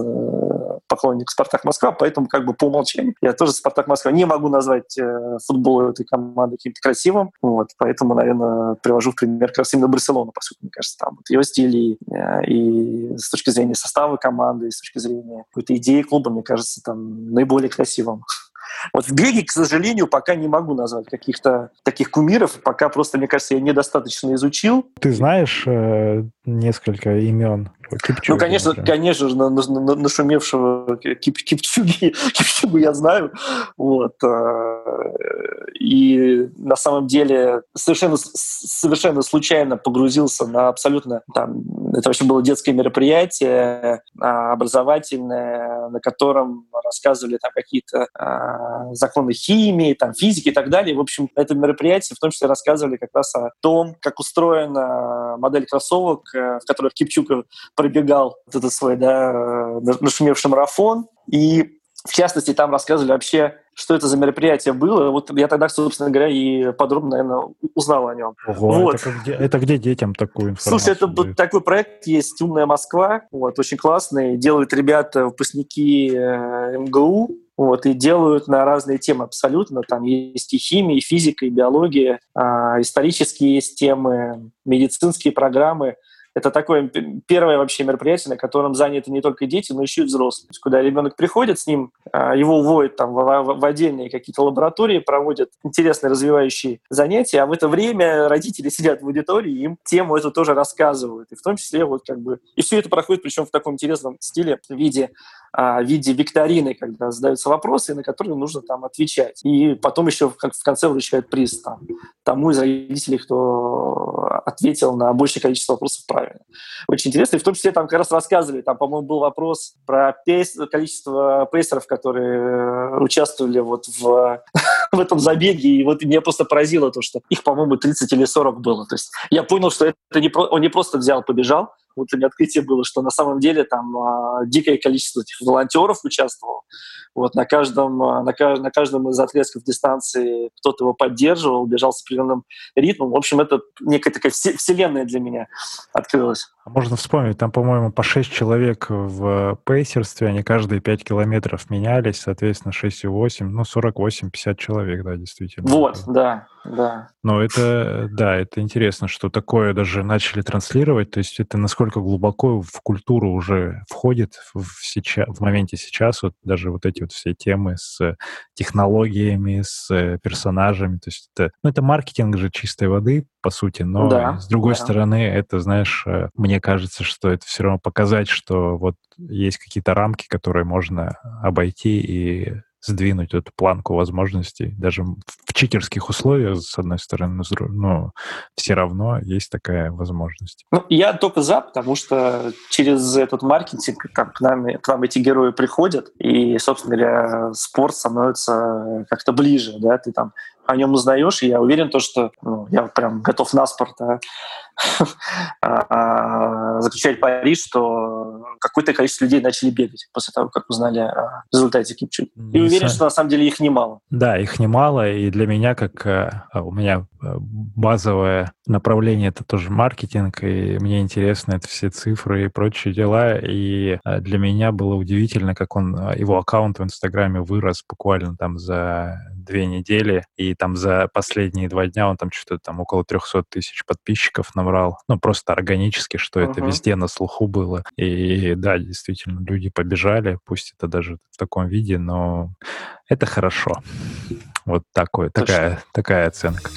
Speaker 2: поклонник Спартак Москва, поэтому как бы по умолчанию я тоже Спартак Москва. Не могу назвать футбол этой команды каким-то красивым, вот, поэтому, наверное, привожу в пример как раз именно Барселону, по сути, мне кажется, там вот ее стиль и, и с точки зрения состава команды, и с точки зрения какой-то идеи клуба, мне кажется, там наиболее красивым. Вот в беге, к сожалению, пока не могу назвать каких-то таких кумиров, пока просто, мне кажется, я недостаточно изучил.
Speaker 1: Ты знаешь э, несколько имен
Speaker 2: Кипчуги, ну, конечно, да. конечно же, на, на, на, нашумевшего Кип, Кипчуги, Кипчугу я знаю. Вот. Э, и на самом деле совершенно, совершенно случайно погрузился на абсолютно... Там, это вообще было детское мероприятие а, образовательное, на котором рассказывали там какие-то а, законы химии, там, физики и так далее. В общем, это мероприятие в том числе рассказывали как раз о том, как устроена модель кроссовок, э, в которых Кипчук пробегал вот этот свой да, нашумевший марафон. И в частности, там рассказывали вообще, что это за мероприятие было. Вот я тогда, собственно говоря, и подробно, наверное, узнал о нем.
Speaker 1: Ого, вот. это, где, это где детям такую информацию?
Speaker 2: Слушай, это дают? такой проект есть «Умная Москва», вот, очень классный. Делают ребята, выпускники э, МГУ, вот, и делают на разные темы абсолютно. Там есть и химия, и физика, и биология, э, исторические есть темы, медицинские программы. Это такое первое вообще мероприятие, на котором заняты не только дети, но еще и взрослые. Куда ребенок приходит, с ним а, его уводят там в, отдельные какие-то лаборатории, проводят интересные развивающие занятия, а в это время родители сидят в аудитории, им тему эту тоже рассказывают. И в том числе вот как бы... И все это проходит причем в таком интересном стиле, в виде а, в виде викторины, когда задаются вопросы, на которые нужно там отвечать. И потом еще в конце вручают приз там, тому из родителей, кто ответил на большее количество вопросов правильно. Очень интересно. И в том числе там как раз рассказывали, там, по-моему, был вопрос про пейс, количество пейсеров, которые э, участвовали вот в, в этом забеге. И вот меня просто поразило то, что их, по-моему, 30 или 40 было. То есть я понял, что это не, он не просто взял, побежал, у меня открытие было, что на самом деле там а, дикое количество этих волонтеров участвовало. Вот на каждом, а, на, на каждом из отрезков дистанции кто-то его поддерживал, бежал с определенным ритмом. В общем, это некая такая вселенная для меня открылась.
Speaker 1: А можно вспомнить, там, по-моему, по 6 человек в пейсерстве, они каждые 5 километров менялись, соответственно, 6 и 8, ну, 48-50 человек, да, действительно.
Speaker 2: Вот, да, да.
Speaker 1: Но это, да, это интересно, что такое даже начали транслировать, то есть это насколько глубоко в культуру уже входит в, сейчас, в моменте сейчас, вот даже вот эти вот все темы с технологиями, с персонажами, то есть это, ну, это маркетинг же чистой воды, по сути, но да, с другой да. стороны, это, знаешь, э, мне кажется, что это все равно показать, что вот есть какие-то рамки, которые можно обойти и сдвинуть эту планку возможностей. Даже в читерских условиях, с одной стороны, но все равно есть такая возможность.
Speaker 2: Ну, я только за, потому что через этот маркетинг там, к, нам, к нам эти герои приходят, и, собственно говоря, спорт становится как-то ближе, да, ты там о нем узнаешь, и я уверен, то, что ну, я прям готов на спорт да, а, заключать пари, что какое-то количество людей начали бегать после того, как узнали о результате Кипчуги. И уверен, что на самом деле их немало.
Speaker 1: Да, их немало, и для меня, как э, а, у меня э, базовое направление это тоже маркетинг, и мне интересно это все цифры и прочие дела, и э, для меня было удивительно, как он, его аккаунт в Инстаграме вырос буквально там за две недели, и там за последние два дня он там что-то там около 300 тысяч подписчиков набрал. Ну, просто органически, что uh-huh. это везде на слуху было. И да, действительно, люди побежали, пусть это даже в таком виде, но это хорошо. Вот такой, такая, такая оценка.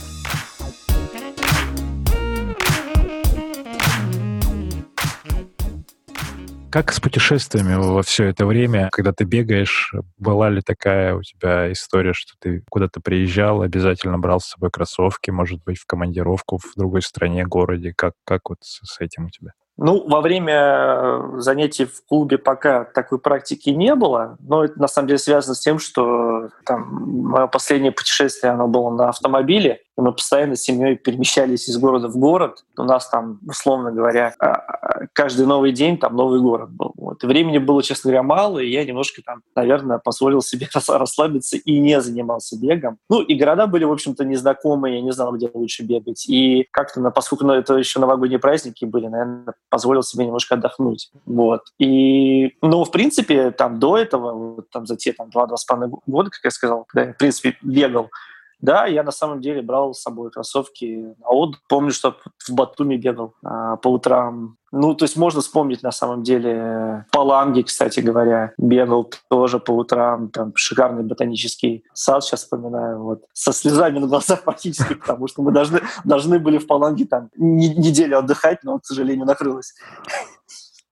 Speaker 1: Как с путешествиями во все это время, когда ты бегаешь, была ли такая у тебя история, что ты куда-то приезжал, обязательно брал с собой кроссовки, может быть, в командировку в другой стране, городе? Как, как вот с, этим у тебя?
Speaker 2: Ну, во время э, занятий в клубе пока такой практики не было, но это на самом деле связано с тем, что там мое последнее путешествие, оно было на автомобиле, и мы постоянно с семьей перемещались из города в город. У нас там, условно говоря, а, каждый новый день там новый город был. Времени было, честно говоря, мало, и я немножко там, наверное, позволил себе расслабиться и не занимался бегом. Ну, и города были, в общем-то, незнакомые, я не знал, где лучше бегать. И как-то, поскольку ну, это еще новогодние праздники были, наверное, позволил себе немножко отдохнуть. Вот. И, ну, в принципе, там до этого, вот, там за те там, два-два с половиной года, как я сказал, когда я, в принципе, бегал, да, я на самом деле брал с собой кроссовки на отдых. Помню, что в Батуми бегал а, по утрам. Ну, то есть можно вспомнить на самом деле Паланги, кстати говоря, бегал тоже по утрам, там шикарный ботанический сад, сейчас вспоминаю, вот, со слезами на глазах практически, потому что мы должны, должны были в Паланге там неделю отдыхать, но, к сожалению, накрылось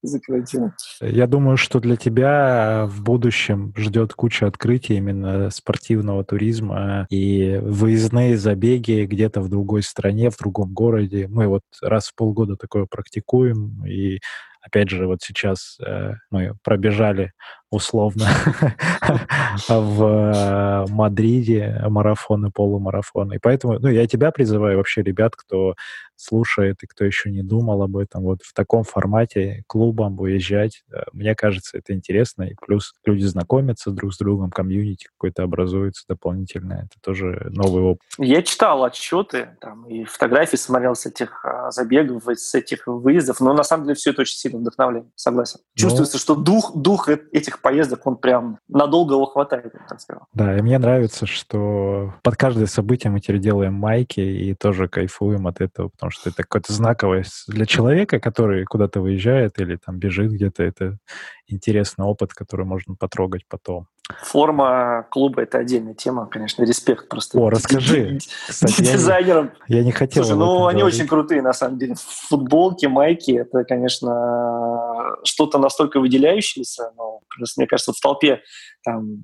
Speaker 1: за карантином. Я думаю, что для тебя в будущем ждет куча открытий именно спортивного туризма и выездные забеги где-то в другой стране, в другом городе. Мы вот раз в полгода такое практикуем, и опять же, вот сейчас э, мы пробежали условно в Мадриде марафоны, полумарафоны. И поэтому, ну, я тебя призываю вообще, ребят, кто слушает и кто еще не думал об этом, вот в таком формате клубом уезжать, э, мне кажется, это интересно. И плюс люди знакомятся друг с другом, комьюнити какой-то образуется дополнительное. Это тоже новый опыт.
Speaker 2: Я читал отчеты там, и фотографии смотрел с этих а, забегов, с этих выездов, но на самом деле все это очень сильно вдохновляет, согласен. Ну, Чувствуется, что дух, дух этих поездок, он прям надолго его хватает, я так сказал.
Speaker 1: Да, и мне нравится, что под каждое событие мы теперь делаем майки и тоже кайфуем от этого, потому что это какое-то знаковое для человека, который куда-то выезжает или там бежит где-то, это интересный опыт, который можно потрогать потом.
Speaker 2: Форма клуба — это отдельная тема, конечно, респект просто.
Speaker 1: О, расскажи.
Speaker 2: Кстати, дизайнерам.
Speaker 1: Я не хотел
Speaker 2: Слушай, ну они говорить. очень крутые, на самом деле. Футболки, майки — это, конечно, что-то настолько выделяющееся, но мне кажется, в толпе там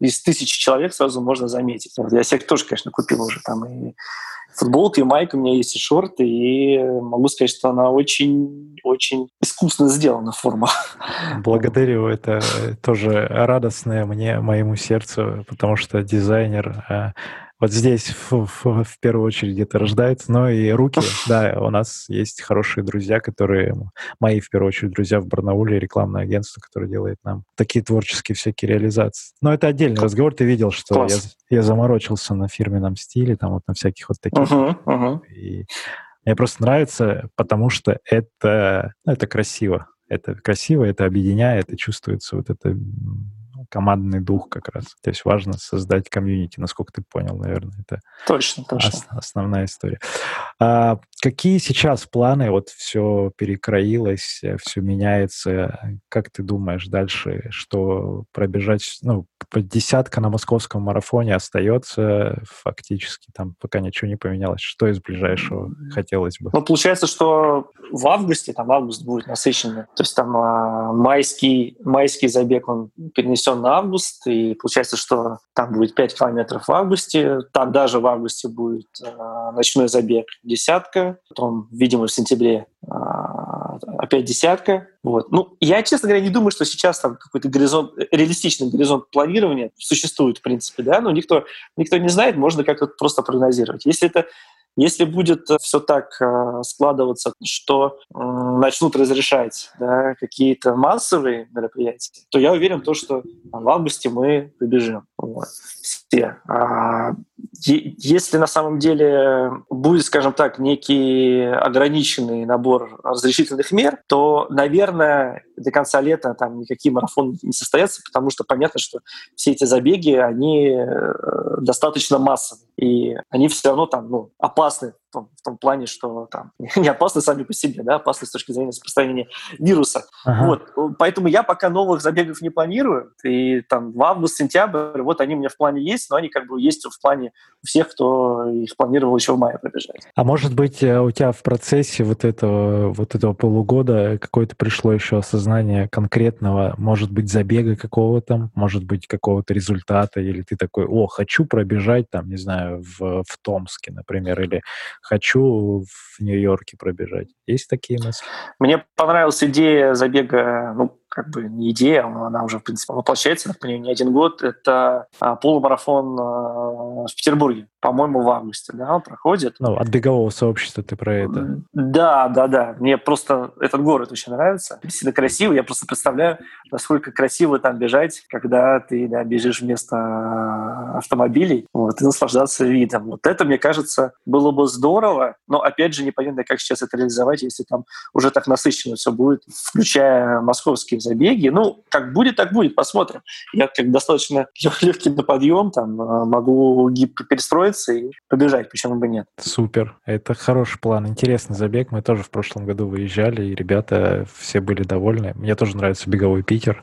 Speaker 2: из тысячи человек сразу можно заметить. Вот я себе тоже, конечно, купил уже там и футболка, и майка, у меня есть и шорты, и могу сказать, что она очень-очень искусно сделана форма.
Speaker 1: Благодарю, это тоже радостное мне, моему сердцу, потому что дизайнер а, вот здесь в, в, в первую очередь это рождается, но и руки, да, у нас есть хорошие друзья, которые, мои в первую очередь друзья в Барнауле, рекламное агентство, которое делает нам такие творческие всякие реализации. Но это отдельный разговор, ты видел, что я, я заморочился на фирменном стиле, там вот на всяких вот таких. Uh-huh, uh-huh. И мне просто нравится, потому что это, ну, это красиво. Это красиво, это объединяет, и чувствуется вот это командный дух как раз. То есть важно создать комьюнити, насколько ты понял, наверное, это
Speaker 2: точно, точно.
Speaker 1: Ос- основная история. А, какие сейчас планы? Вот все перекроилось, все меняется. Как ты думаешь дальше, что пробежать, ну, десятка на московском марафоне остается фактически, там пока ничего не поменялось. Что из ближайшего хотелось бы?
Speaker 2: Ну, получается, что в августе, там август будет насыщенный, то есть там а, майский, майский забег, он перенесен на август, и получается, что там будет 5 километров в августе, там даже в августе будет э, ночной забег десятка, потом, видимо, в сентябре э, опять десятка. Вот. Ну, я, честно говоря, не думаю, что сейчас там какой-то горизонт, реалистичный горизонт планирования существует, в принципе, да, но никто, никто не знает, можно как-то просто прогнозировать. Если это если будет э, все так э, складываться, что начнут разрешать да, какие-то массовые мероприятия, то я уверен, то, что в августе мы побежим. Вот. Все. А если на самом деле будет, скажем так, некий ограниченный набор разрешительных мер, то, наверное, до конца лета там никакие марафоны не состоятся, потому что понятно, что все эти забеги, они э, достаточно массовые, и они все равно там ну, опасны том, в том плане, что там не опасны сами по себе, да, опасны с точки зрения распространения вируса. Ага. Вот, поэтому я пока новых забегов не планирую. И там в август-сентябрь, вот они у меня в плане есть, но они как бы есть в плане всех, кто их планировал еще в мае пробежать.
Speaker 1: А может быть, э, у тебя в процессе вот этого, вот этого полугода какое-то пришло еще осознание конкретного, может быть, забега какого-то, может быть, какого-то результата, или ты такой, о, хочу пробежать там, не знаю, в, в Томске, например, или хочу в Нью-Йорке пробежать. Есть такие мысли?
Speaker 2: Мне понравилась идея забега, ну, как бы не идея, она уже, в принципе, воплощается, понимаю, не один год. Это а, полумарафон а, в Петербурге, по-моему, в августе, да, он проходит.
Speaker 1: Ну, от бегового сообщества ты про это.
Speaker 2: Да, да, да. Мне просто этот город очень нравится. Действительно красивый. Я просто представляю, насколько красиво там бежать, когда ты да, бежишь вместо а, автомобилей, вот, и наслаждаться видом. Вот это, мне кажется, было бы здорово, но, опять же, непонятно, как сейчас это реализовать, если там уже так насыщенно все будет, включая московские забеги. Ну, как будет, так будет, посмотрим. Я как достаточно легкий на подъем, там э, могу гибко перестроиться и побежать, почему бы нет.
Speaker 1: Супер. Это хороший план. Интересный забег. Мы тоже в прошлом году выезжали, и ребята все были довольны. Мне тоже нравится беговой Питер.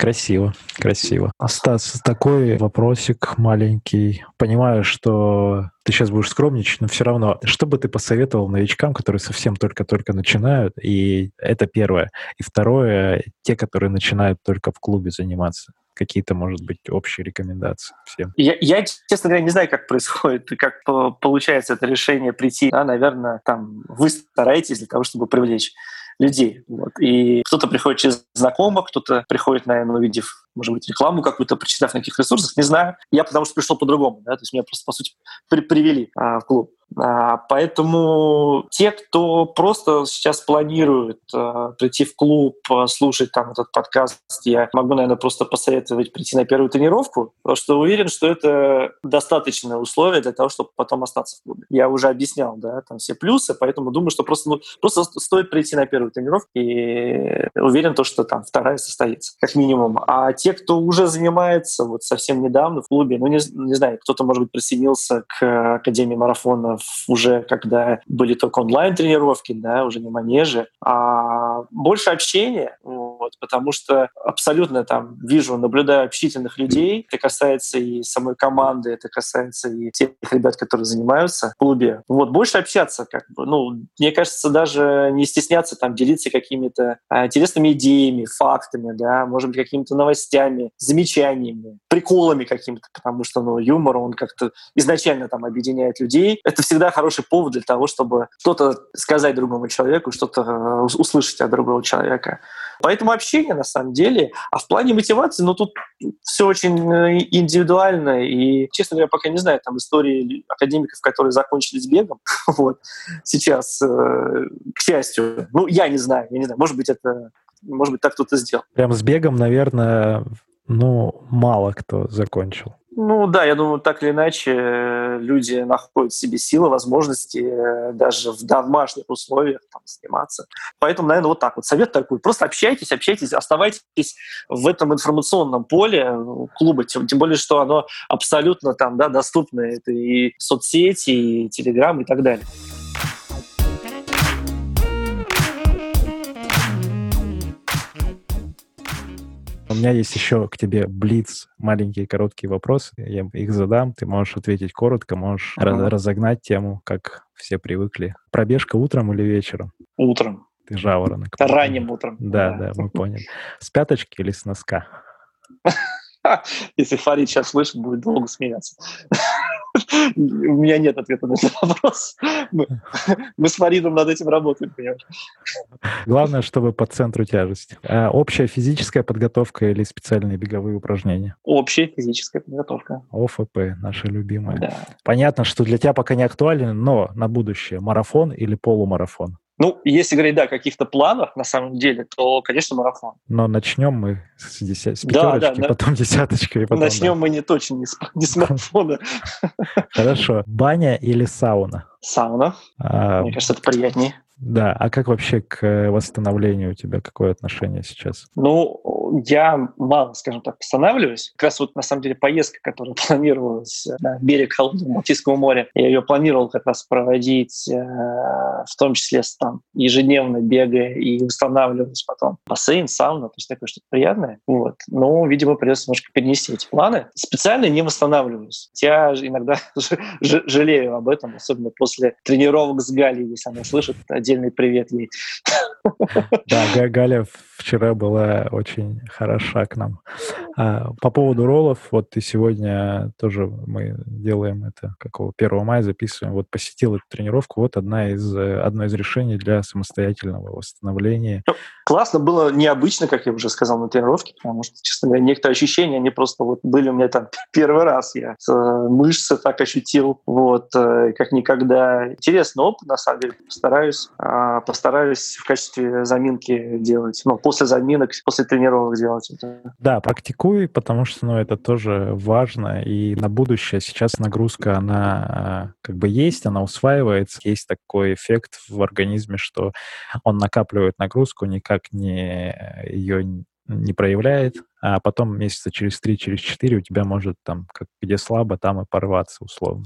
Speaker 1: Красиво, красиво. Стас, такой вопросик маленький. Понимаю, что ты сейчас будешь скромничать, но все равно, что бы ты посоветовал новичкам, которые совсем только-только начинают? И это первое. И второе, те, которые начинают только в клубе заниматься какие-то, может быть, общие рекомендации всем?
Speaker 2: Я, я, честно говоря, не знаю, как происходит, как получается это решение прийти. Да, наверное, там вы стараетесь для того, чтобы привлечь людей. Вот. И кто-то приходит через знакомых, кто-то приходит, наверное, увидев, может быть, рекламу какую-то, прочитав на каких ресурсах, не знаю. Я потому что пришел по-другому, да, то есть меня просто, по сути, при привели а, в клуб. А, поэтому те, кто просто сейчас планирует а, прийти в клуб, слушать там этот подкаст, я могу, наверное, просто посоветовать прийти на первую тренировку, потому что уверен, что это достаточное условие для того, чтобы потом остаться в клубе. Я уже объяснял, да, там все плюсы, поэтому думаю, что просто, ну, просто стоит прийти на первую тренировку и уверен, то, что там вторая состоится, как минимум. А те, кто уже занимается вот совсем недавно в клубе, ну, не, не знаю, кто-то, может быть, присоединился к Академии марафона уже когда были только онлайн-тренировки, да, уже не манежи, а больше общения, вот, потому что абсолютно там вижу, наблюдаю общительных людей. Это касается и самой команды, это касается и тех ребят, которые занимаются в клубе. Вот, больше общаться, как бы, ну, мне кажется, даже не стесняться там делиться какими-то а, интересными идеями, фактами, да, может быть, какими-то новостями, замечаниями, приколами какими-то, потому что, ну, юмор, он как-то изначально там объединяет людей. Это всегда хороший повод для того, чтобы что-то сказать другому человеку, что-то э, услышать от другого человека. Поэтому общение на самом деле. А в плане мотивации, ну тут все очень э, индивидуально. И, честно говоря, пока не знаю там истории академиков, которые закончили с бегом. вот. Сейчас, э, к счастью, ну я не знаю, я не знаю, может быть это, может быть так кто-то сделал.
Speaker 1: Прям с бегом, наверное, ну мало кто закончил.
Speaker 2: Ну да, я думаю, так или иначе э, люди находят в себе силы, возможности э, даже в домашних условиях там, сниматься. Поэтому, наверное, вот так вот. Совет такой. Просто общайтесь, общайтесь, оставайтесь в этом информационном поле э, клуба. Тем, тем более, что оно абсолютно там, да, доступно. Это и соцсети, и Телеграм, и так далее.
Speaker 1: У меня есть еще к тебе блиц, маленькие короткие вопросы. Я их задам, ты можешь ответить коротко, можешь uh-huh. разогнать тему, как все привыкли. Пробежка утром или вечером?
Speaker 2: Утром.
Speaker 1: Ты жаворонок.
Speaker 2: Ранним утром.
Speaker 1: Да, да, да, мы поняли. С пяточки или с носка?
Speaker 2: Если Фарид сейчас слышит, будет долго смеяться. У меня нет ответа на этот вопрос. Мы, мы с Фаридом над этим работаем, понимаешь?
Speaker 1: Главное, чтобы по центру тяжести. А общая физическая подготовка или специальные беговые упражнения?
Speaker 2: Общая физическая подготовка.
Speaker 1: ОФП, наша любимая. Да. Понятно, что для тебя пока не актуален, но на будущее марафон или полумарафон?
Speaker 2: Ну, если говорить, да, о каких-то планах, на самом деле, то, конечно, марафон.
Speaker 1: Но начнем мы с, деся... с пятерочки, да, да, потом десяточкой. Потом,
Speaker 2: начнем да. мы не точно не с, не с марафона.
Speaker 1: Хорошо. Баня или сауна?
Speaker 2: Сауна. А, Мне кажется, это приятнее.
Speaker 1: Да, а как вообще к восстановлению у тебя какое отношение сейчас?
Speaker 2: Ну, я мало, скажем так, останавливаюсь. Как раз вот на самом деле поездка, которая планировалась на берег холодного Балтийского моря, я ее планировал как раз проводить, э, в том числе там ежедневно бегая и восстанавливаясь потом. Бассейн, сауна, то есть такое что-то приятное. Вот. Но, видимо, придется немножко перенести эти планы. Специально не восстанавливаюсь. Я иногда жалею об этом, особенно после тренировок с Галей, если она слышит, отдельный привет ей.
Speaker 1: Да, Галя вчера была очень хороша к нам. А, по поводу роллов, вот ты сегодня тоже мы делаем это, какого 1 мая записываем, вот посетил эту тренировку, вот одна из, одно из решений для самостоятельного восстановления. Ну,
Speaker 2: классно было, необычно, как я уже сказал, на тренировке, потому что, честно говоря, некоторые ощущения, они просто вот были у меня там первый раз, я мышцы так ощутил, вот, э, как никогда. Интересный опыт, на самом деле, постараюсь, а, постараюсь в качестве заминки делать, ну, после заминок, после тренировок делать это.
Speaker 1: Да, практикуй, потому что ну, это тоже важно. И на будущее сейчас нагрузка, она а, как бы есть, она усваивается. Есть такой эффект в организме, что он накапливает нагрузку, никак не ее не проявляет, а потом месяца через три, через четыре у тебя может там, как, где слабо, там и порваться условно.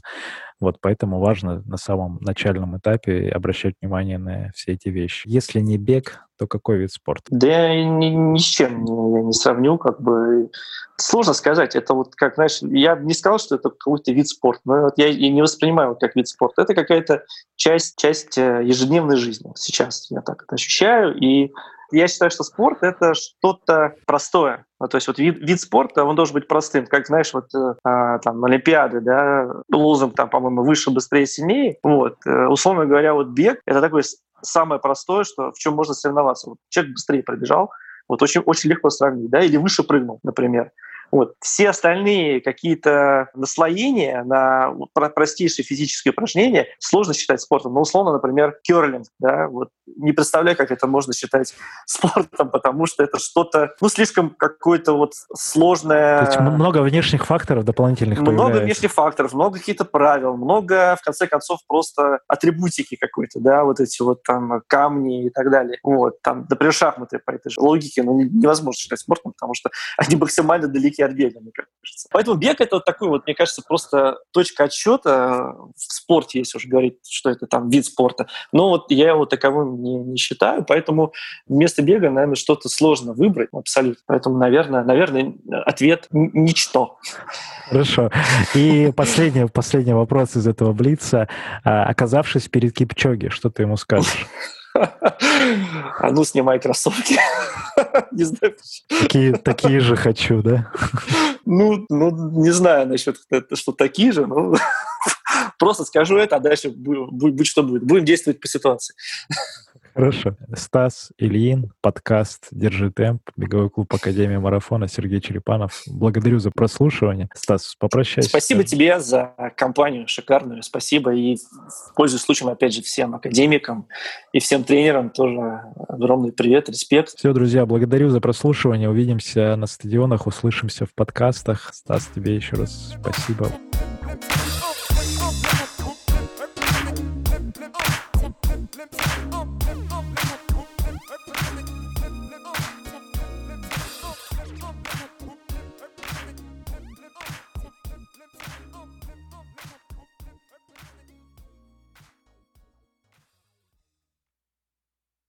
Speaker 1: Вот поэтому важно на самом начальном этапе обращать внимание на все эти вещи. Если не бег, то какой вид спорта?
Speaker 2: Да я ни, ни с чем я не сравню, как бы сложно сказать. Это вот как, знаешь, я не сказал, что это какой-то вид спорта, но вот я и не воспринимаю как вид спорта. Это какая-то часть, часть э, ежедневной жизни. Сейчас я так это ощущаю, и я считаю, что спорт — это что-то простое. Ну, то есть вот вид, вид спорта, он должен быть простым. Как, знаешь, вот э, а, там Олимпиады, да, лозунг там, по-моему, выше, быстрее, сильнее. Вот. Э, условно говоря, вот бег — это такое самое простое, что, в чем можно соревноваться. Вот человек быстрее пробежал, вот очень, очень легко сравнить, да, или выше прыгнул, например. Вот. Все остальные какие-то наслоения на простейшие физические упражнения сложно считать спортом. Ну, условно, например, керлинг. Да? Вот не представляю, как это можно считать спортом, потому что это что-то, ну, слишком какое-то вот сложное... То есть
Speaker 1: много внешних факторов дополнительных
Speaker 2: Много появляется. внешних факторов, много каких-то правил, много, в конце концов, просто атрибутики какой-то, да, вот эти вот там камни и так далее. Вот, там, например, шахматы по этой же логике, ну, невозможно считать спортом, потому что они максимально далеки от бега, мне кажется. Поэтому бег — это вот такой вот, мне кажется, просто точка отсчета в спорте, если уж говорить, что это там вид спорта. Но вот я его таковым не, не считаю, поэтому вместо бега, наверное, что-то сложно выбрать абсолютно. Поэтому, наверное, наверное ответ — ничто.
Speaker 1: Хорошо. И последний, последний вопрос из этого блица. А, оказавшись перед Кипчоги, что ты ему скажешь?
Speaker 2: А ну, снимай кроссовки.
Speaker 1: Не знаю такие, такие же хочу, да?
Speaker 2: Ну, ну, не знаю насчет, что такие же, но просто скажу это, а дальше будет, будет что будет. Будем действовать по ситуации.
Speaker 1: Хорошо. Стас Ильин, подкаст «Держи темп», беговой клуб Академии марафона, Сергей Черепанов. Благодарю за прослушивание. Стас, попрощайся.
Speaker 2: Спасибо тебе за компанию шикарную. Спасибо. И пользуясь случаем, опять же, всем академикам и всем тренерам тоже огромный привет, респект.
Speaker 1: Все, друзья, благодарю за прослушивание. Увидимся на стадионах, услышимся в подкастах. Стас, тебе еще раз спасибо. Limp,